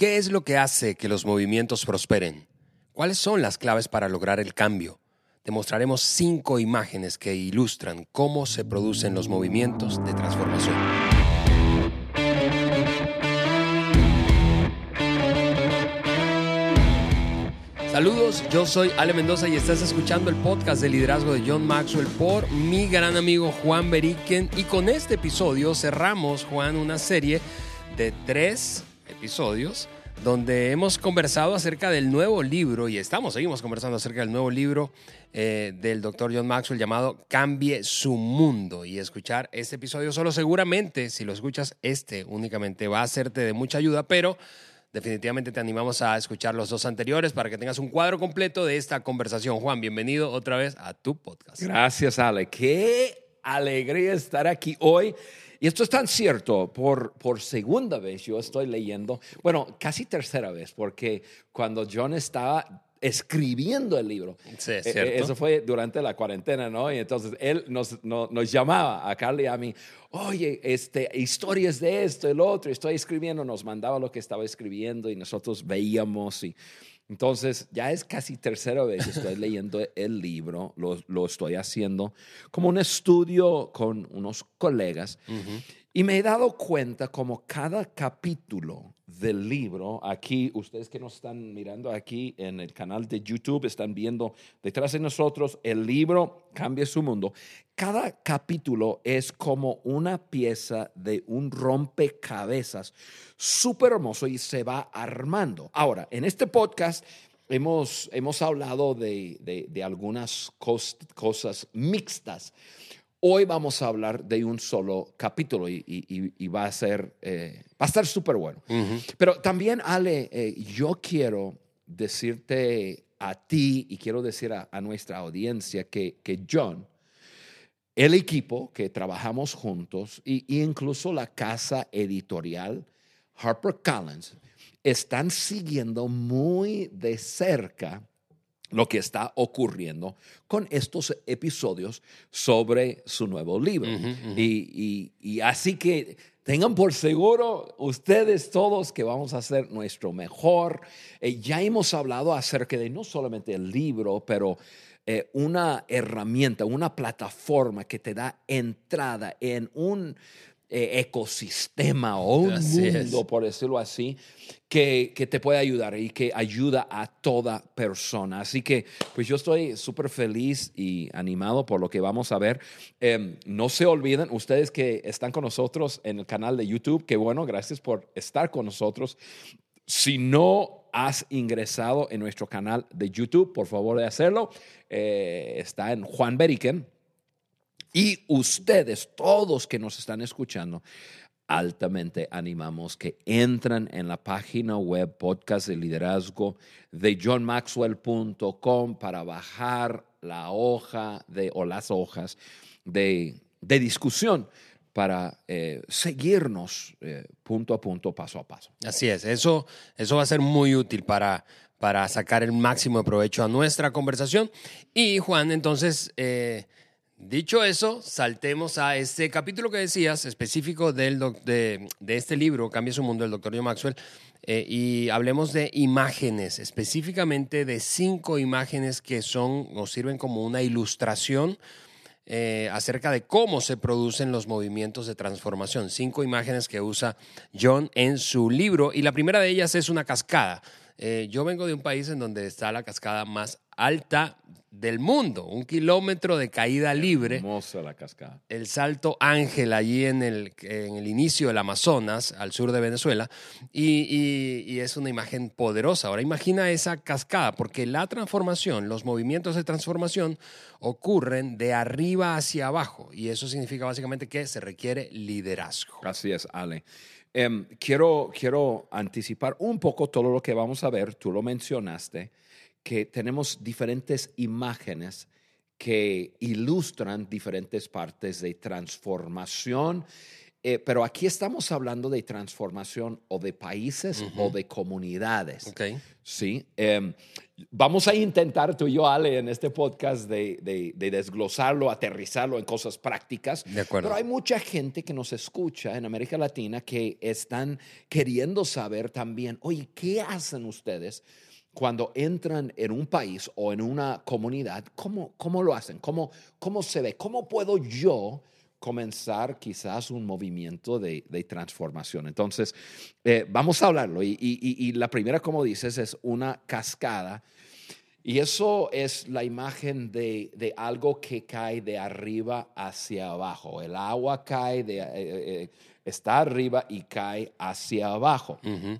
¿Qué es lo que hace que los movimientos prosperen? ¿Cuáles son las claves para lograr el cambio? Te mostraremos cinco imágenes que ilustran cómo se producen los movimientos de transformación. Saludos, yo soy Ale Mendoza y estás escuchando el podcast de liderazgo de John Maxwell por mi gran amigo Juan Beriken. Y con este episodio cerramos, Juan, una serie de tres episodios donde hemos conversado acerca del nuevo libro, y estamos, seguimos conversando acerca del nuevo libro eh, del doctor John Maxwell llamado Cambie su mundo. Y escuchar este episodio solo seguramente, si lo escuchas este únicamente, va a hacerte de mucha ayuda, pero definitivamente te animamos a escuchar los dos anteriores para que tengas un cuadro completo de esta conversación. Juan, bienvenido otra vez a tu podcast. Gracias, Ale. Qué alegría estar aquí hoy y esto es tan cierto, por, por segunda vez yo estoy leyendo, bueno, casi tercera vez, porque cuando John estaba escribiendo el libro. Sí, eh. Eso fue durante la cuarentena, ¿no? Y entonces él nos, nos llamaba a Carly y a mí, oye, este, historias de esto, el otro, estoy escribiendo, nos mandaba lo que estaba escribiendo y nosotros veíamos y entonces, ya es casi tercera vez que estoy leyendo el libro, lo, lo, estoy haciendo como un estudio con unos colegas y me he dado cuenta como cada capítulo del libro, aquí ustedes que nos están mirando aquí en el canal de YouTube, están viendo detrás de nosotros el libro Cambia su mundo. Cada capítulo es como una pieza de un rompecabezas súper hermoso y se va armando. Ahora, en este podcast hemos, hemos hablado de, de, de algunas cos, cosas mixtas. Hoy vamos a hablar de un solo capítulo y, y, y va a ser, eh, va a estar súper bueno. Uh -huh. Pero también, Ale, eh, yo quiero decirte a ti y quiero decir a, a nuestra audiencia que, que, John, el equipo que trabajamos juntos y, y incluso la casa editorial HarperCollins están siguiendo muy de cerca lo que está ocurriendo con estos episodios sobre su nuevo libro. Uh -huh, uh -huh. Y, y, y, así que tengan por seguro ustedes todos que vamos a hacer nuestro mejor. Eh, ya hemos hablado acerca de no solamente el libro, pero eh, una herramienta, una plataforma que te da entrada en un eh, ecosistema o un así mundo, es. por decirlo así, que, que, te puede ayudar y que ayuda a toda persona. Así que, pues yo estoy súper feliz y animado por lo que vamos a ver. Eh, no se olviden, ustedes que están con nosotros en el canal de YouTube, que bueno, gracias por estar con nosotros. Si no has ingresado en nuestro canal de YouTube, por favor de hacerlo. Eh, está en Juan Beriken y ustedes, todos que nos están escuchando, altamente animamos que entren en la página web podcast de liderazgo de johnmaxwell.com para bajar la hoja de, o las hojas de, de discusión para eh, seguirnos eh, punto a punto, paso a paso. Así es, eso, eso va a ser muy útil para, para sacar el máximo de provecho a nuestra conversación. Y Juan, entonces... Eh, Dicho eso, saltemos a este capítulo que decías, específico del de, este libro, Cambia su mundo, del doctor John Maxwell, y hablemos de imágenes, específicamente de cinco imágenes que son o sirven como una ilustración eh, acerca de cómo se producen los movimientos de transformación. Cinco imágenes que usa John en su libro, y la primera de ellas es una cascada. Eh, yo vengo de un país en donde está la cascada más alta del mundo, un kilómetro de caída libre. Hermosa la cascada. El Salto Ángel, allí en el, en el inicio del Amazonas, al sur de Venezuela, y, y, y, es una imagen poderosa. Ahora imagina esa cascada, porque la transformación, los movimientos de transformación ocurren de arriba hacia abajo, y eso significa básicamente que se requiere liderazgo. Así es, Ale. Um, quiero, quiero anticipar un poco todo lo que vamos a ver, tú lo mencionaste que tenemos diferentes imágenes que ilustran diferentes partes de transformación eh, pero aquí estamos hablando de transformación o de países o de comunidades. Ok. Sí. Em, vamos a intentar tú y yo, Ale, en este podcast de, de- de desglosarlo, aterrizarlo en cosas prácticas. De acuerdo. Pero hay mucha gente que nos escucha en América Latina que están queriendo saber también, oye, ¿qué hacen ustedes? Cuando entran en un país o en una comunidad, ¿cómo, cómo lo hacen? ¿Cómo, ¿Cómo se ve? ¿Cómo puedo yo comenzar quizás un movimiento de, de transformación? Entonces, eh, vamos a hablarlo. Y, y- y- la primera, como dices, es una cascada. Y eso es la imagen de, de algo que cae de arriba hacia abajo. El agua cae, de, eh, eh, está arriba y cae hacia abajo. Ujú.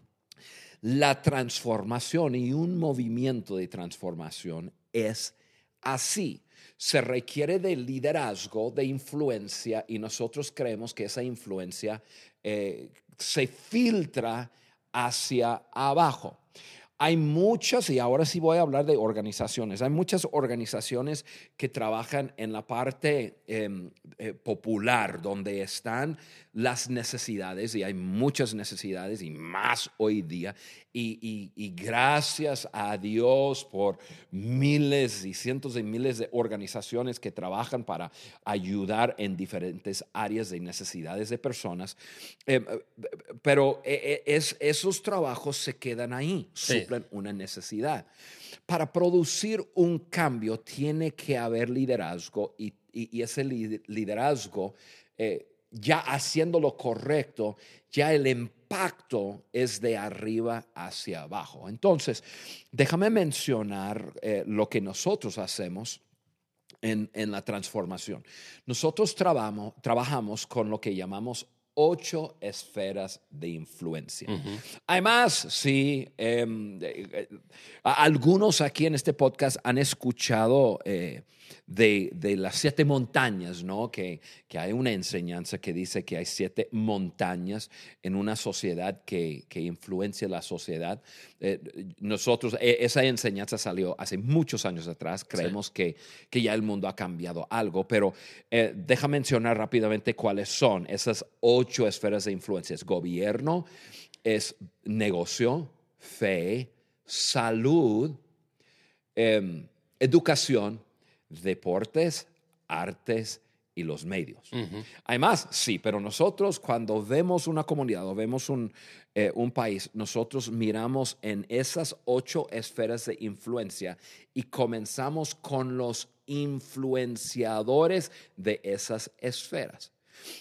La transformación y un movimiento de transformación es así. Se requiere de liderazgo, de influencia, y nosotros creemos que esa influencia eh, se filtra hacia abajo. Hay muchas, y ahora sí voy a hablar de organizaciones, hay muchas organizaciones que trabajan en la parte em, eh, popular, donde están las necesidades, y hay muchas necesidades, y más hoy día, y, y- y gracias a Dios por miles y cientos de miles de organizaciones que trabajan para ayudar en diferentes áreas de necesidades de personas. Eh, pero eh, eh, es, esos trabajos se quedan ahí, Sí. Una necesidad. Para producir un cambio tiene que haber liderazgo y, y- ese li- liderazgo, eh, ya haciendo lo correcto, ya el impacto es de arriba hacia abajo. Entonces, déjame mencionar eh, lo que nosotros hacemos en, en la transformación. Nosotros trabajamos con lo que llamamos ocho esferas de influencia. Hay más, sí. em, eh, eh, algunos aquí en este podcast han escuchado eh, de, de las siete montañas, ¿no? Que, que hay una enseñanza que dice que hay siete montañas en una sociedad que, que influencia la sociedad. Eh, nosotros, eh, esa enseñanza salió hace muchos años atrás. Creemos que, que ya el mundo ha cambiado algo, pero eh, deja mencionar rápidamente cuáles son esas ocho esferas de influencia. Es gobierno, es negocio, fe, salud, em, educación, deportes, artes y los medios. Hay más, sí, pero nosotros cuando vemos una comunidad o vemos un, eh, un país, nosotros miramos en esas ocho esferas de influencia y comenzamos con los influenciadores de esas esferas.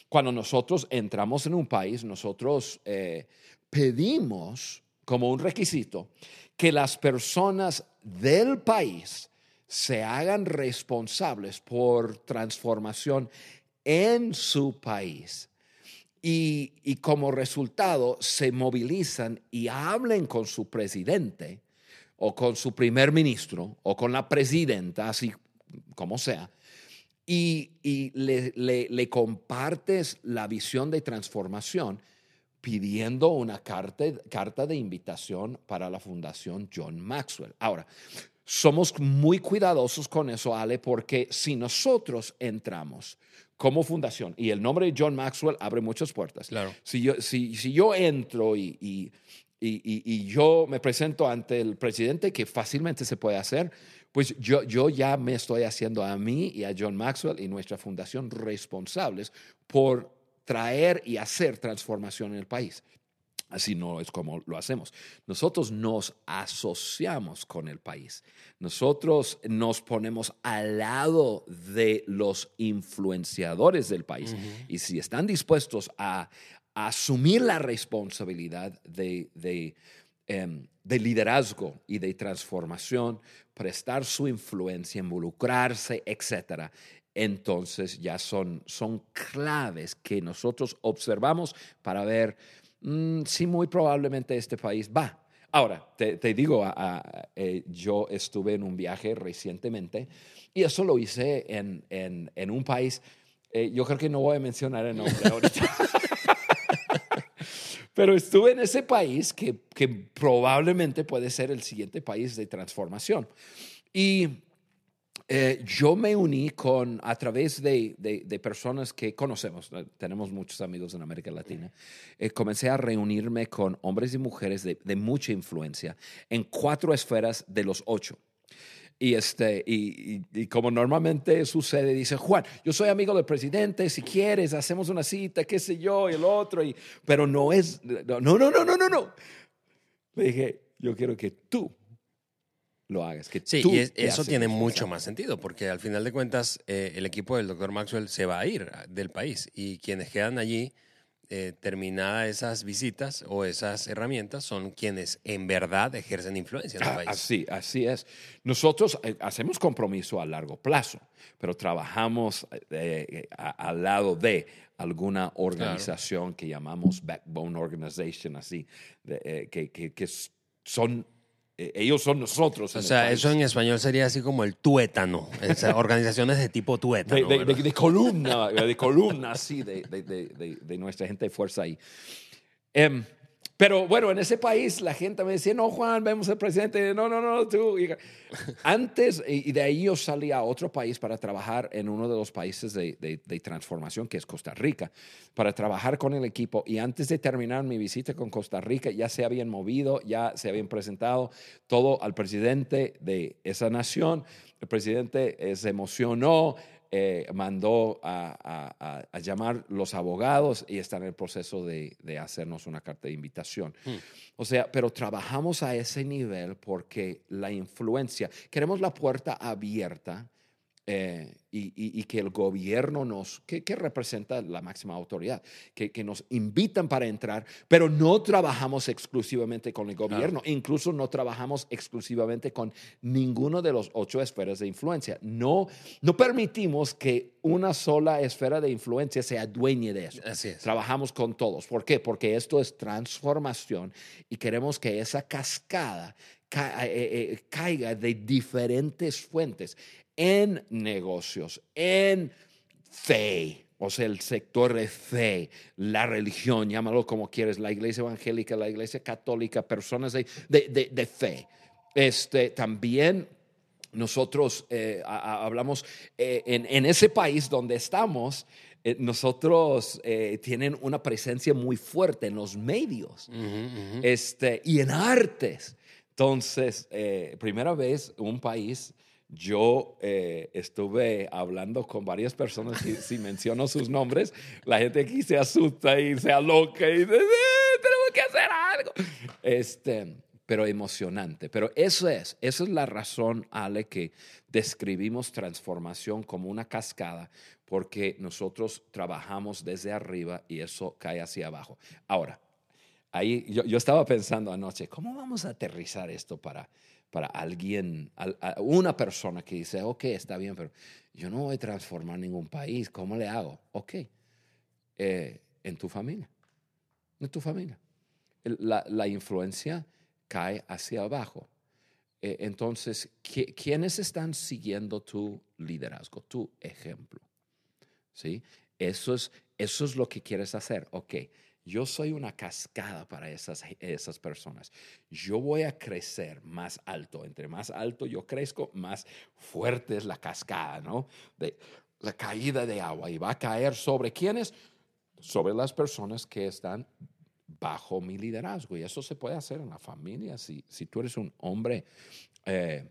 Cuando nosotros entramos en un país, nosotros eh, pedimos como un requisito que las personas del país se hagan responsables por transformación en su país. Y, y como resultado se movilizan y hablen con su presidente o con su primer ministro o con la presidenta, así como sea, y, y le, le- le compartes la visión de transformación pidiendo una carta, carta de invitación para la Fundación John Maxwell. Ahora, somos muy cuidadosos con eso, Ale, porque si nosotros entramos como fundación, y el nombre de John Maxwell abre muchas puertas, Claro. si yo, si, si yo entro y, y- y- y- y yo me presento ante el presidente, que fácilmente se puede hacer, pues yo, yo ya me estoy haciendo a mí y a John Maxwell y nuestra fundación responsables por traer y hacer transformación en el país. Así no es como lo hacemos. Nosotros nos asociamos con el país. Nosotros nos ponemos al lado de los influenciadores del país. Y si están dispuestos a, a asumir la responsabilidad de, de, em, de liderazgo y de transformación, prestar su influencia, involucrarse, etcétera, entonces ya son, son claves que nosotros observamos para ver mm, si muy probablemente este país va. Ahora, te, te digo, a- a- eh, yo estuve en un viaje recientemente y eso lo hice en, en- en un país, eh, yo creo que no voy a mencionar el nombre ahorita. Pero estuve en ese país que, que probablemente puede ser el siguiente país de transformación. Y Eh, yo me uní con, a través de, de- de personas que conocemos, eh, tenemos muchos amigos en América Latina, eh, comencé a reunirme con hombres y mujeres de, de mucha influencia en cuatro esferas de los ocho. Y, este, y, y- y como normalmente sucede, dice Juan, yo soy amigo del presidente, si quieres, hacemos una cita, qué sé yo, y el otro, y, pero no es, no, no, no, no, no, no. Le dije, yo quiero que tú lo hagas. Que Sí, tú y es- eso tiene mucho más sentido, porque al final de cuentas eh, el equipo del doctor Maxwell se va a ir del país y quienes quedan allí, eh, terminadas esas visitas o esas herramientas, son quienes en verdad ejercen influencia en el Ah, país. Así, así es. Nosotros eh, hacemos compromiso a largo plazo, pero trabajamos eh, a- al lado de alguna organización que llamamos Backbone Organization, así, de, que, que- son, ellos son nosotros. O sea, eso en español sería así como el tuétano, organizaciones de tipo de, tuétano. de- de- ¿verdad? de columna, de columna así, de, de- de- de- de nuestra gente de fuerza ahí. Em, pero bueno, en ese país la gente me decía, no, Juan, vemos al presidente, no, no, no, tú. Antes, y de ahí yo salí a otro país para trabajar en uno de los países de, de- de transformación, que es Costa Rica, para trabajar con el equipo. Y antes de terminar mi visita con Costa Rica, ya se habían movido, ya se habían presentado todo al presidente de esa nación. El presidente se emocionó, eh, mandó a, a- a- llamar los abogados y está en el proceso de, de hacernos una carta de invitación. O sea, pero trabajamos a ese nivel porque la influencia, queremos la puerta abierta eh, y, y- y que el gobierno nos, que, que representa la máxima autoridad, que, que nos invitan para entrar, pero no trabajamos exclusivamente con el gobierno, incluso no trabajamos exclusivamente con ninguno de los ocho esferas de influencia. No, no permitimos que una sola esfera de influencia se adueñe de eso. Así es. Trabajamos con todos. ¿Por qué? Porque esto es transformación y queremos que esa cascada ca- eh, eh, caiga de diferentes fuentes en negocios, en fe, o sea, el sector de fe, la religión, llámalo como quieres, la iglesia evangélica, la iglesia católica, personas de, de- de- de fe. Este, también nosotros eh, a- a- hablamos eh, en, en ese país donde estamos, eh, nosotros tienen una presencia muy fuerte en los medios este, y en artes. Entonces, primera vez un país, yo eh, estuve hablando con varias personas, si, si menciono sus nombres, la gente aquí se asusta y se aloca y dice, "Eh, tenemos que hacer algo. Este, pero emocionante. Pero eso es, esa es la razón, Ale, que describimos transformación como una cascada, porque nosotros trabajamos desde arriba y eso cae hacia abajo. Ahora, ahí yo, yo estaba pensando anoche, ¿cómo vamos a aterrizar esto para, para alguien, una persona que dice, ok, está bien, pero yo no voy a transformar ningún país, ¿cómo le hago? Ok, eh, en tu familia, en tu familia. La, la influencia cae hacia abajo. Eh, entonces, ¿qui- ¿quiénes están siguiendo tu liderazgo, tu ejemplo? ¿Sí? Eso es, eso es lo que quieres hacer. Ok, yo soy una cascada para esas, esas personas. Yo voy a crecer más alto. Entre más alto yo crezco, más fuerte es la cascada, ¿no? De la caída de agua. Y va a caer sobre quiénes? Sobre las personas que están bajo mi liderazgo. Y eso se puede hacer en la familia. Si, si tú eres un hombre eh,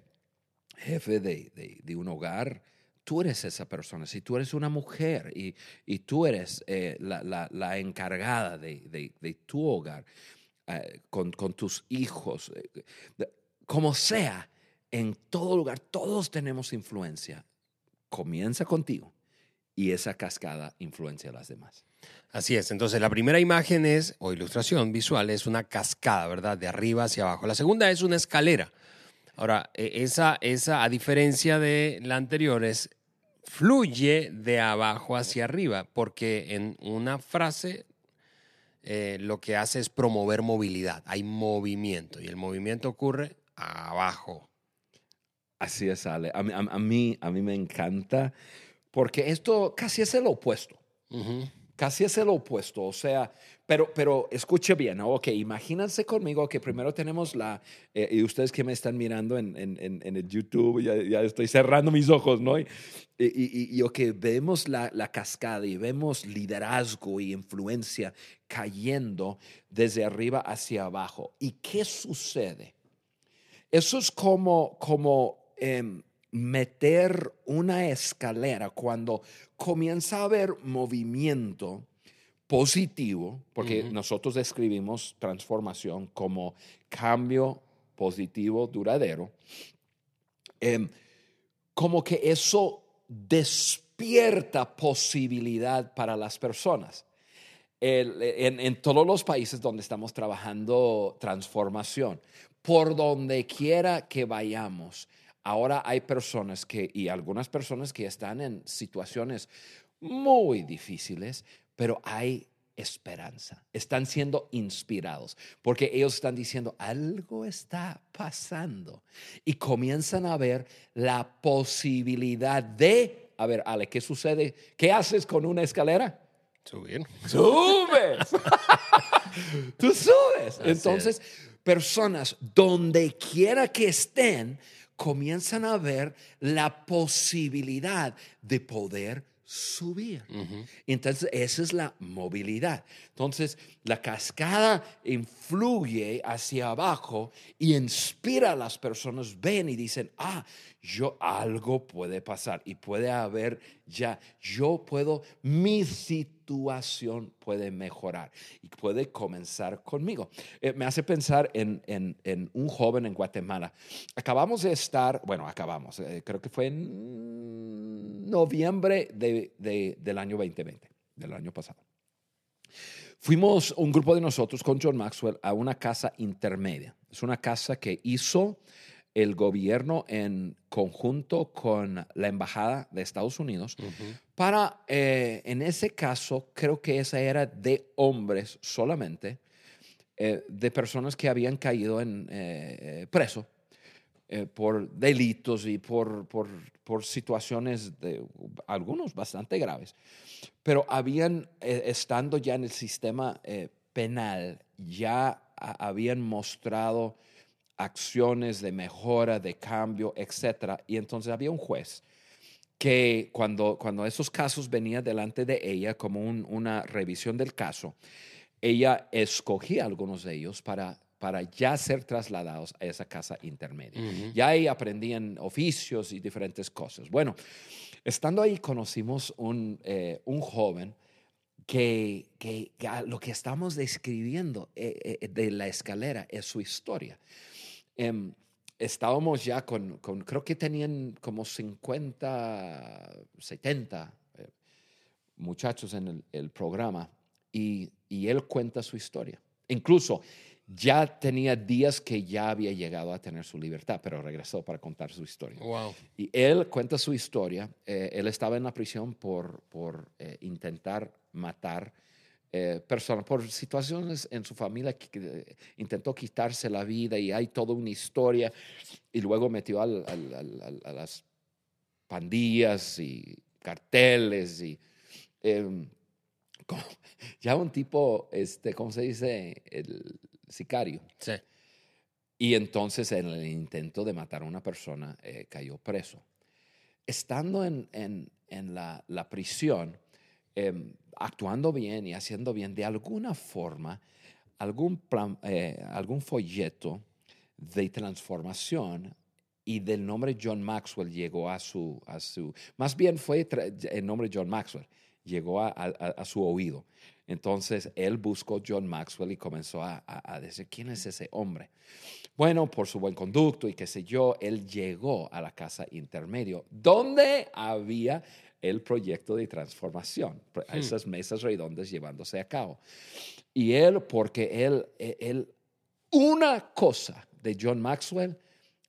jefe de, de- de un hogar, tú eres esa persona. Si tú eres una mujer y, y tú eres eh, la, la- encargada de, de- tu hogar, eh, con, con tus hijos, eh, como sea, en todo lugar, todos tenemos influencia. Comienza contigo y esa cascada influencia a las demás. Así es. Entonces, la primera imagen es, o ilustración visual, es una cascada, ¿verdad? De arriba hacia abajo. La segunda es una escalera. Ahora, eh, esa, esa, a diferencia de la anterior, es fluye de abajo hacia arriba, porque en una frase eh, lo que hace es promover movilidad. Hay movimiento y el movimiento ocurre abajo. Así es, Ale. A, mí- a- a mí, a mí me encanta porque esto casi es el opuesto. Casi es el opuesto, o sea, pero, pero escuche bien, ok, imagínense conmigo que primero tenemos la, eh, y ustedes que me están mirando en, en, en el YouTube, ya, ya, estoy cerrando mis ojos, ¿no? Y, y, y ok, vemos la, la, cascada y vemos liderazgo y influencia cayendo desde arriba hacia abajo. ¿Y qué sucede? Eso es como, como eh, meter una escalera cuando comienza a haber movimiento positivo, porque nosotros describimos transformación como cambio positivo duradero, em, como que eso despierta posibilidad para las personas. en, en, todos los países donde estamos trabajando transformación, por donde quiera que vayamos, Ahora hay personas que, y algunas personas que están en situaciones muy difíciles, pero hay esperanza. Están siendo inspirados porque ellos están diciendo, algo está pasando. Y comienzan a ver la posibilidad de, a ver, Ale, ¿qué sucede? ¿Qué haces con una escalera? Subir. Subes. Tú subes. Entonces, personas, donde quiera que estén, comienzan a ver la posibilidad de poder subir. Entonces, esa es la movilidad. Entonces, la cascada influye hacia abajo y inspira a las personas, ven y dicen, ah, yo algo puede pasar y puede haber ya, yo puedo, mi situación puede mejorar y puede comenzar conmigo. Eh, me hace pensar en, en, un joven en Guatemala. Acabamos de estar, bueno, acabamos, eh, creo que fue en noviembre de, del año 2020, del año pasado. Fuimos un grupo de nosotros con John Maxwell a una casa intermedia. Es una casa que hizo el gobierno en conjunto con la Embajada de Estados Unidos para, eh, en ese caso, creo que esa era de hombres solamente, eh, de personas que habían caído en eh, preso por delitos y por, por, por, situaciones de algunos bastante graves, pero habían, estando ya en el sistema penal, ya habían mostrado acciones de mejora, de cambio, etc. Y entonces había un juez que cuando, cuando esos casos venían delante de ella como una revisión del caso, ella escogía algunos de ellos para, para ya ser trasladados a esa casa intermedia. Ya ahí aprendían oficios y diferentes cosas. Bueno, estando ahí conocimos un, eh, un joven que, que, lo que estamos describiendo eh, eh, de la escalera es su historia. Em, estábamos ya con, creo que tenían como 50, 70 eh, muchachos en el, programa y, él cuenta su historia. Incluso ya tenía días que ya había llegado a tener su libertad, pero regresó para contar su historia. Y él cuenta su historia. Eh, él estaba en la prisión por, por eh, intentar matar eh, persona, por situaciones en su familia que, intentó quitarse la vida y hay toda una historia y luego metió a las pandillas y carteles y em, ya un tipo, este, ¿cómo se dice? El sicario. Sí. Y entonces en el intento de matar a una persona eh, cayó preso. Estando en, en, en la, la, prisión, eh, actuando bien y haciendo bien, de alguna forma, algún, eh, algún folleto de transformación y del nombre John Maxwell llegó a su, a su más bien fue el nombre John Maxwell, llegó a, a, su oído. Entonces él buscó John Maxwell y comenzó a, a, decir, ¿quién es ese hombre? Bueno, por su buen conducto y qué sé yo, él llegó a la casa intermedio, donde había el proyecto de transformación, hmm. esas mesas redondas llevándose a cabo. Y él, porque él, e, él, una cosa de John Maxwell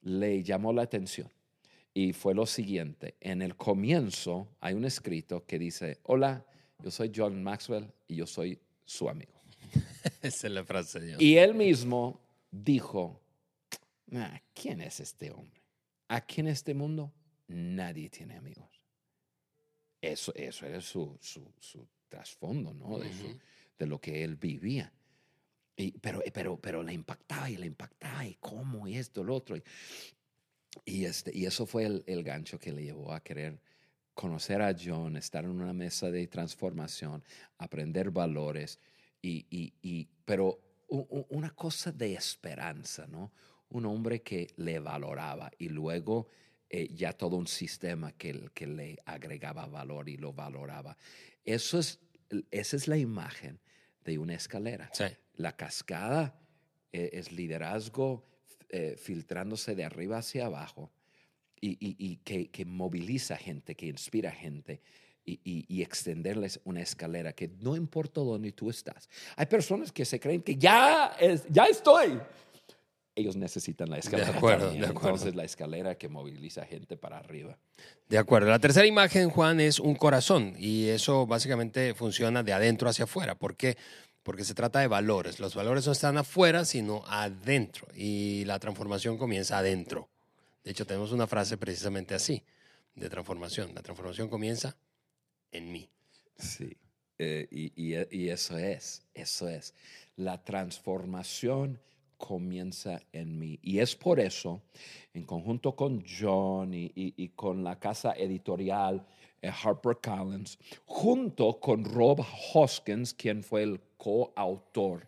le llamó la atención y fue lo siguiente. En el comienzo hay un escrito que dice, hola, yo soy John Maxwell y yo soy su amigo. Esa es la frase. Y él mismo dijo, ¿quién es este hombre? Aquí en este mundo nadie tiene amigos. Eso, eso era su, su, trasfondo, ¿no? De, su- de lo que él vivía. Y, pero, pero, pero le impactaba y le impactaba y cómo y esto, lo otro. Y, y, este, y eso fue el, el gancho que le llevó a querer conocer a John, estar en una mesa de transformación, aprender valores, y, y, y- pero una cosa de esperanza, ¿no? Un hombre que le valoraba y luego eh, ya todo un sistema que, que le agregaba valor y lo valoraba. Eso es, esa es la imagen de una escalera. Sí. La cascada eh, es liderazgo eh, filtrándose de arriba hacia abajo y, y- y que, que moviliza gente, que inspira gente y, y- extenderles una escalera que no importa dónde tú estás. Hay personas que se creen que ya, es, ya estoy. Ellos necesitan la escalera. acuerdo, también. de acuerdo. Entonces la escalera que moviliza gente para arriba. De acuerdo. La tercera imagen, Juan, es un corazón y eso básicamente funciona de adentro hacia afuera. ¿Por qué? Porque se trata de valores. Los valores no están afuera, sino adentro. Y la transformación comienza adentro. De hecho, tenemos una frase precisamente así, de transformación. La transformación comienza en mí. Sí, eh, y, y- y eso es, eso es. La transformación comienza en mí. Y es por eso, en conjunto con John y, con la casa editorial eh, HarperCollins, junto con Rob Hoskins, quien fue el coautor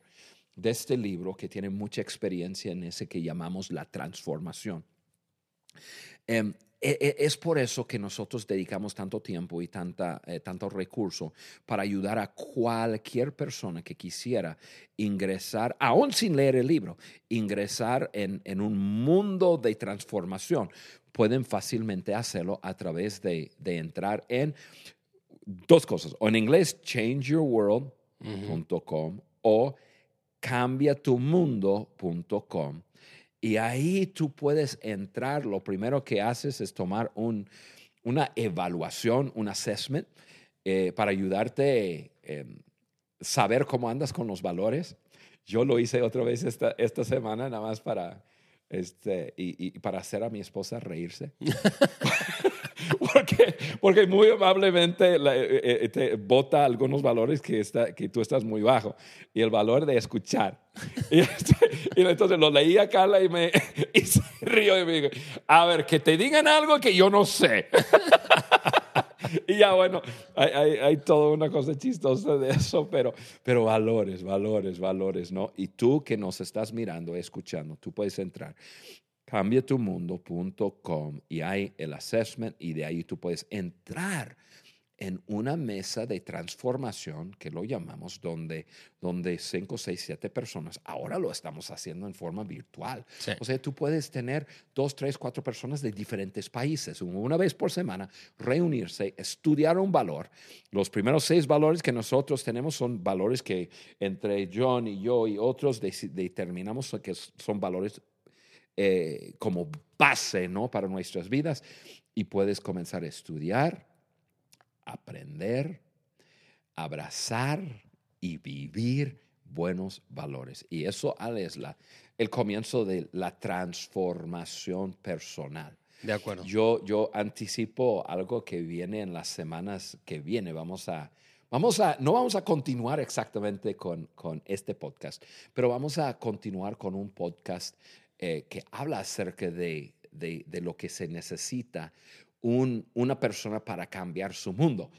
de este libro, que tiene mucha experiencia en ese que llamamos la transformación. Em, es por eso que nosotros dedicamos tanto tiempo y tanta, eh, tanto recurso para ayudar a cualquier persona que quisiera ingresar, aún sin leer el libro, ingresar en, en un mundo de transformación. Pueden fácilmente hacerlo a través de, de entrar en dos cosas, o en inglés, changeyourworld.com o cambiatumundo.com. Y ahí tú puedes entrar. Lo primero que haces es tomar un, una evaluación, un assessment, eh, para ayudarte a saber cómo andas con los valores. Yo lo hice otra vez esta, esta semana, nada más para, este, y, y para hacer a mi esposa reírse. porque, porque muy amablemente la- eh, eh, te bota algunos valores que, está, que tú estás muy bajo. Y el valor de escuchar. Y, este, y entonces lo leí a Carla y me y se rió y me dijo, a ver, que te digan algo que yo no sé. y ya bueno, hay, hay, hay toda una cosa chistosa de eso, pero, pero valores, valores, valores, ¿no? Y tú que nos estás mirando, escuchando, tú puedes entrar cambiatumundo.com y hay el assessment y de ahí tú puedes entrar en una mesa de transformación que lo llamamos donde donde cinco, seis, siete personas, ahora lo estamos haciendo en forma virtual. Sí. O sea, tú puedes tener dos, tres, cuatro personas de diferentes países, una vez por semana, reunirse, estudiar un valor. Los primeros seis valores que nosotros tenemos son valores que entre John y yo y otros determinamos que son valores eh, como base ¿no? para nuestras vidas y puedes comenzar a estudiar, aprender, abrazar y vivir buenos valores. Y eso es la, el comienzo de la transformación personal. De acuerdo. Yo, yo anticipo algo que viene en las semanas que viene. Vamos a, vamos a, no vamos a continuar exactamente con, con este podcast, pero vamos a continuar con un podcast eh, que habla acerca de, de, de lo que se necesita un, una persona para cambiar su mundo.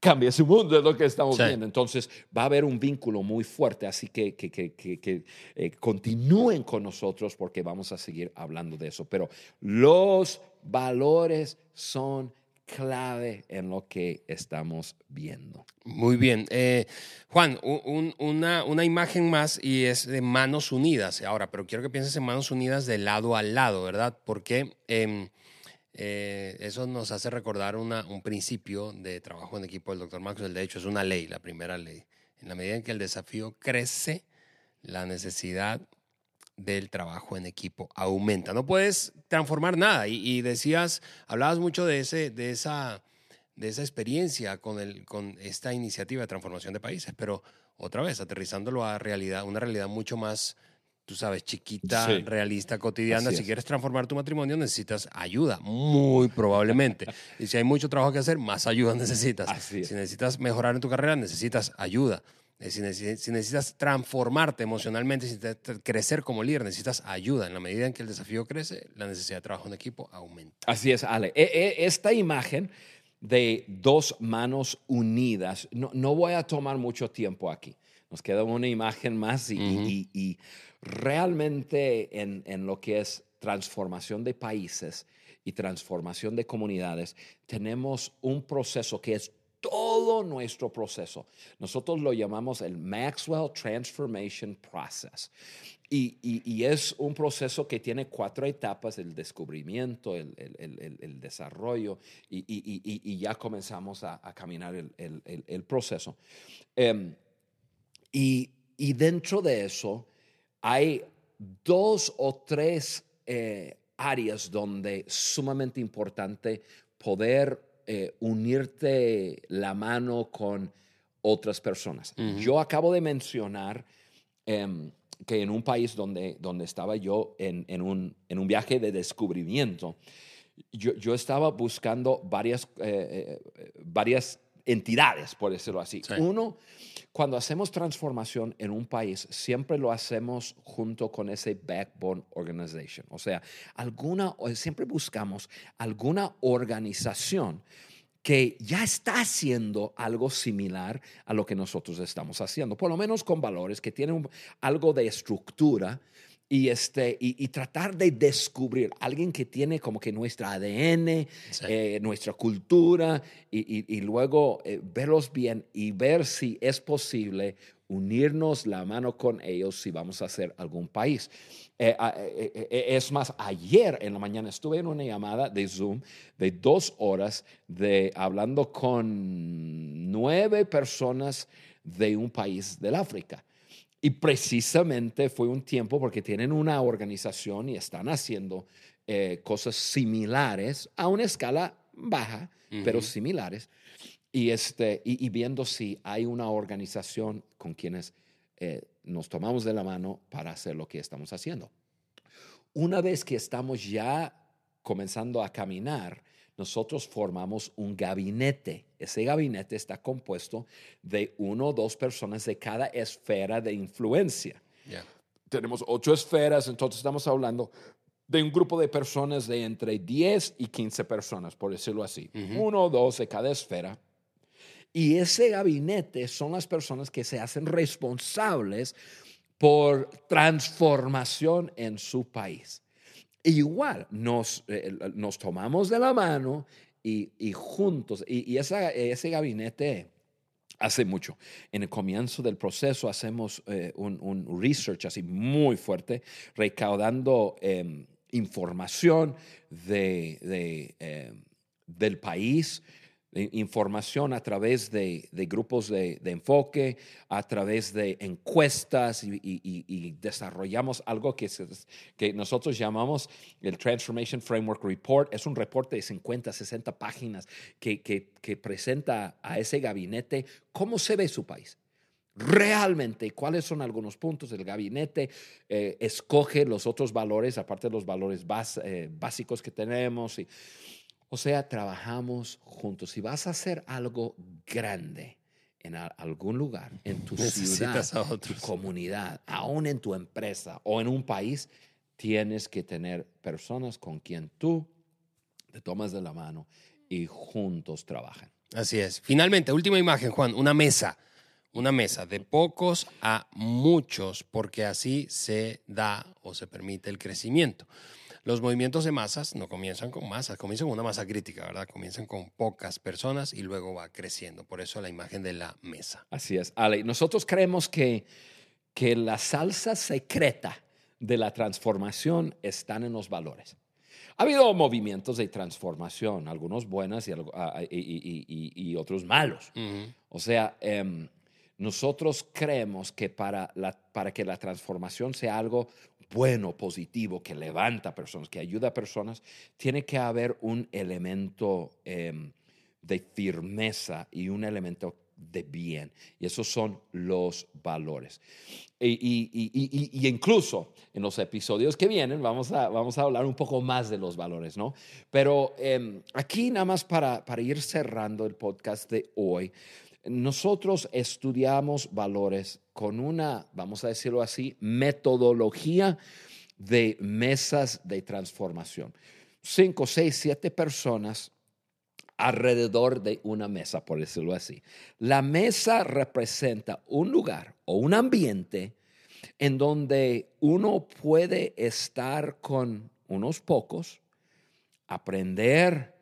Cambia su mundo, es lo que estamos Sí. viendo. Entonces va a haber un vínculo muy fuerte, así que, que, que, que- eh, continúen con nosotros porque vamos a seguir hablando de eso. Pero los valores son clave en lo que estamos viendo. Muy bien. Eh, Juan, un- un- una, una imagen más y es de manos unidas. Ahora, pero quiero que pienses en manos unidas de lado a lado, ¿verdad? Porque em, eh, eso nos hace recordar una- un principio de trabajo en equipo del doctor Maxwell. De hecho, es una ley, la primera ley. En la medida en que el desafío crece, la necesidad del trabajo en equipo aumenta. No puedes transformar nada. Y, y decías, hablabas mucho de, ese, de, esa, de esa experiencia con, el, con esta iniciativa de transformación de países, pero otra vez, aterrizándolo a realidad, una realidad mucho más tú sabes, chiquita, Sí. realista, cotidiana. Así Si es. quieres transformar tu matrimonio, necesitas ayuda, muy probablemente. y si hay mucho trabajo que hacer, más ayuda necesitas. Así. Si necesitas mejorar en tu carrera, necesitas ayuda. Eh, Si necesi- si necesitas transformarte emocionalmente, si necesitas crecer como líder, necesitas ayuda. En la medida en que el desafío crece, la necesidad de trabajo en equipo aumenta. Así es, Ale. E- e- Esta imagen de dos manos unidas, no, no voy a tomar mucho tiempo aquí. Nos queda una imagen más y, Ujú. y- y realmente en, en lo que es transformación de países y transformación de comunidades, tenemos un proceso que es todo nuestro proceso. Nosotros lo llamamos el Maxwell Transformation Process. Y, y- y es un proceso que tiene cuatro etapas, el descubrimiento, el, el- el- el- desarrollo, y, y- ya comenzamos a, a caminar el, proceso. Y, y dentro de eso hay dos o tres eh, áreas donde es sumamente importante poder eh, unirte la mano con otras personas. Yo acabo de mencionar em, que en un país donde, donde estaba yo en, en un, en un viaje de descubrimiento, yo, yo estaba buscando varias, eh, varias entidades, por decirlo así. Sí. Uno, cuando hacemos transformación en un país, siempre lo hacemos junto con ese backbone organization. O sea, alguna, siempre buscamos alguna organización que ya está haciendo algo similar a lo que nosotros estamos haciendo, por lo menos con valores que tienen algo de estructura y, este, y, y tratar de descubrir alguien que tiene como que nuestra ADN, Sí. eh, nuestra cultura y, y- luego eh, verlos bien y ver si es posible unirnos la mano con ellos si vamos a hacer algún país. Eh, ah, eh, eh, eh, es más, ayer en la mañana estuve en una llamada de Zoom de dos horas de, hablando con nueve personas de un país del África. Y precisamente fue un tiempo porque tienen una organización y están haciendo eh, cosas similares a una escala baja, pero similares. Y, este, y, y viendo si hay una organización con quienes eh, nos tomamos de la mano para hacer lo que estamos haciendo. Una vez que estamos ya comenzando a caminar, nosotros formamos un gabinete. Ese gabinete está compuesto de uno o dos personas de cada esfera de influencia. Tenemos ocho esferas, entonces estamos hablando de un grupo de personas de entre 10 y 15 personas, por decirlo así. Uno o dos de cada esfera. Y ese gabinete son las personas que se hacen responsables por transformación en su país. Igual nos, eh, nos tomamos de la mano y, y juntos, y, y esa- ese gabinete hace mucho. En el comienzo del proceso hacemos eh, un, un research así muy fuerte, recaudando em, información de, de, em, del país, información a través de, de grupos de, de enfoque, a través de encuestas y, y- y- desarrollamos algo que, se- que nosotros llamamos el Transformation Framework Report. Es un reporte de 50, 60 páginas que, que- que presenta a ese gabinete cómo se ve su país. Realmente, cuáles son algunos puntos del gabinete, eh, escoge los otros valores, aparte de los valores bas- eh, básicos que tenemos. y- o sea, trabajamos juntos. Si vas a hacer algo grande en algún lugar, en tu ciudad, a tu comunidad, aún en tu empresa o en un país, tienes que tener personas con quien tú te tomas de la mano y juntos trabajan. Así es. Finalmente, última imagen, Juan, una mesa. Una mesa de pocos a muchos, porque así se da o se permite el crecimiento. Los movimientos de masas no comienzan con masas, comienzan con una masa crítica, ¿verdad? Comienzan con pocas personas y luego va creciendo. Por eso la imagen de la mesa. Así es, Ale. Nosotros creemos que, que la salsa secreta de la transformación están en los valores. Ha habido movimientos de transformación, algunos buenos y, algo- ah, y- otros malos. O sea, em, nosotros creemos que para, la, para que la transformación sea algo bueno, positivo, que levanta personas, que ayuda a personas, tiene que haber un elemento em, de firmeza y un elemento de bien. Y esos son los valores. Y, incluso en los episodios que vienen vamos a, vamos a hablar un poco más de los valores, ¿no? Pero em, aquí nada más para, para ir cerrando el podcast de hoy, nosotros estudiamos valores con una, vamos a decirlo así, metodología de mesas de transformación. Cinco, seis, siete personas alrededor de una mesa, por decirlo así. La mesa representa un lugar o un ambiente en donde uno puede estar con unos pocos, aprender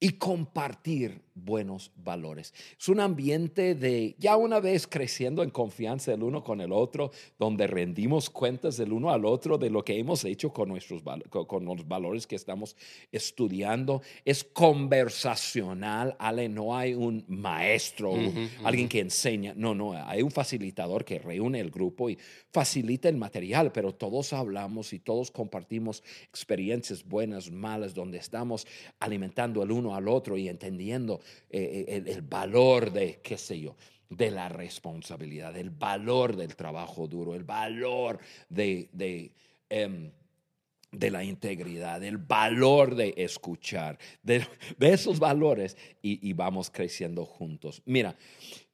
y compartir buenos valores. Es un ambiente de, ya una vez creciendo en confianza el uno con el otro, donde rendimos cuentas del uno al otro de lo que hemos hecho con, nuestros, con los valores que estamos estudiando. Es conversacional, Ale, no hay un maestro, alguien que enseña, no, no, hay un facilitador que reúne el grupo y facilita el material, pero todos hablamos y todos compartimos experiencias buenas, malas, donde estamos alimentando el uno al otro y entendiendo eh, eh, el, valor de, qué sé yo, de la responsabilidad, el valor del trabajo duro, el valor de, de, em, de la integridad, el valor de escuchar, de, esos valores y, vamos creciendo juntos. Mira,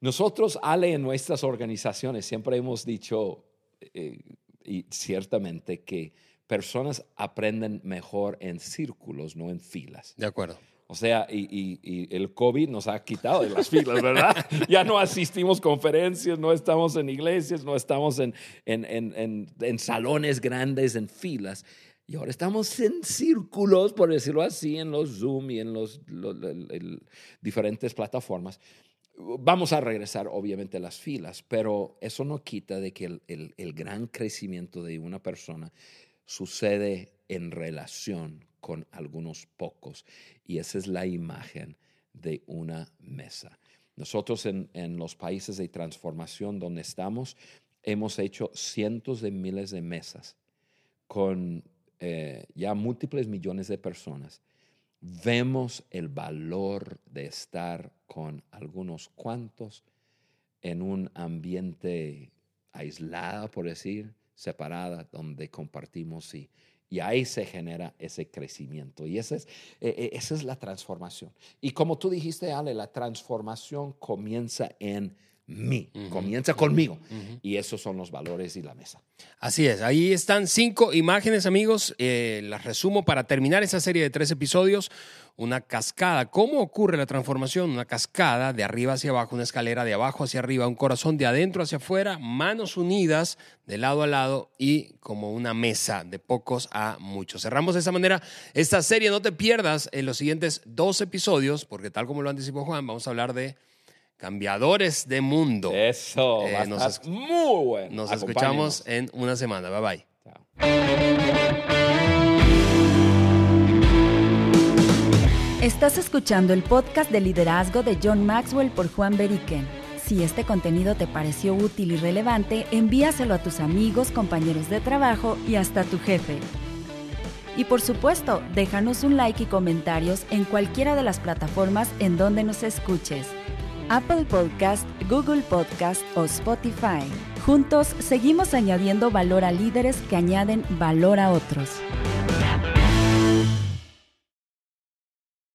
nosotros, Ale, en nuestras organizaciones siempre hemos dicho, eh, y ciertamente, que personas aprenden mejor en círculos, no en filas. De acuerdo. O sea, y, el COVID nos ha quitado de las filas, ¿verdad? ya no asistimos conferencias, no estamos en iglesias, no estamos en, en, salones grandes, en filas. Y ahora estamos en círculos, por decirlo así, en los Zoom y en las los, diferentes plataformas. Vamos a regresar, obviamente, a las filas, pero eso no quita de que el, el gran crecimiento de una persona sucede en relación con algunos pocos. Y esa es la imagen de una mesa. Nosotros en, los países de transformación donde estamos, hemos hecho cientos de miles de mesas con eh, ya múltiples millones de personas. Vemos el valor de estar con algunos cuantos en un ambiente aislado, por decir, separada, donde compartimos y y ahí se genera ese crecimiento. Y esa es, eh, esa es la transformación. Y como tú dijiste, Ale, la transformación comienza en mí, comienza conmigo. Y esos son los valores y la mesa. Así es, ahí están cinco imágenes, amigos. Eh, las resumo para terminar esa serie de tres episodios. Una cascada. ¿Cómo ocurre la transformación? Una cascada de arriba hacia abajo, una escalera de abajo hacia arriba, un corazón de adentro hacia afuera, manos unidas de lado a lado y como una mesa de pocos a muchos. Cerramos de esa manera esta serie. No te pierdas en los siguientes dos episodios, porque tal como lo anticipó Juan, vamos a hablar de cambiadores de mundo. Eso, eh, nos muy bueno. Nos escuchamos en una semana. Bye bye. Estás escuchando el podcast de liderazgo de John Maxwell por Juan Beriken. Si este contenido te pareció útil y relevante, envíaselo a tus amigos, compañeros de trabajo y hasta tu jefe. Y por supuesto, déjanos un like y comentarios en cualquiera de las plataformas en donde nos escuches. Apple Podcast, Google Podcast o Spotify. Juntos seguimos añadiendo valor a líderes que añaden valor a otros.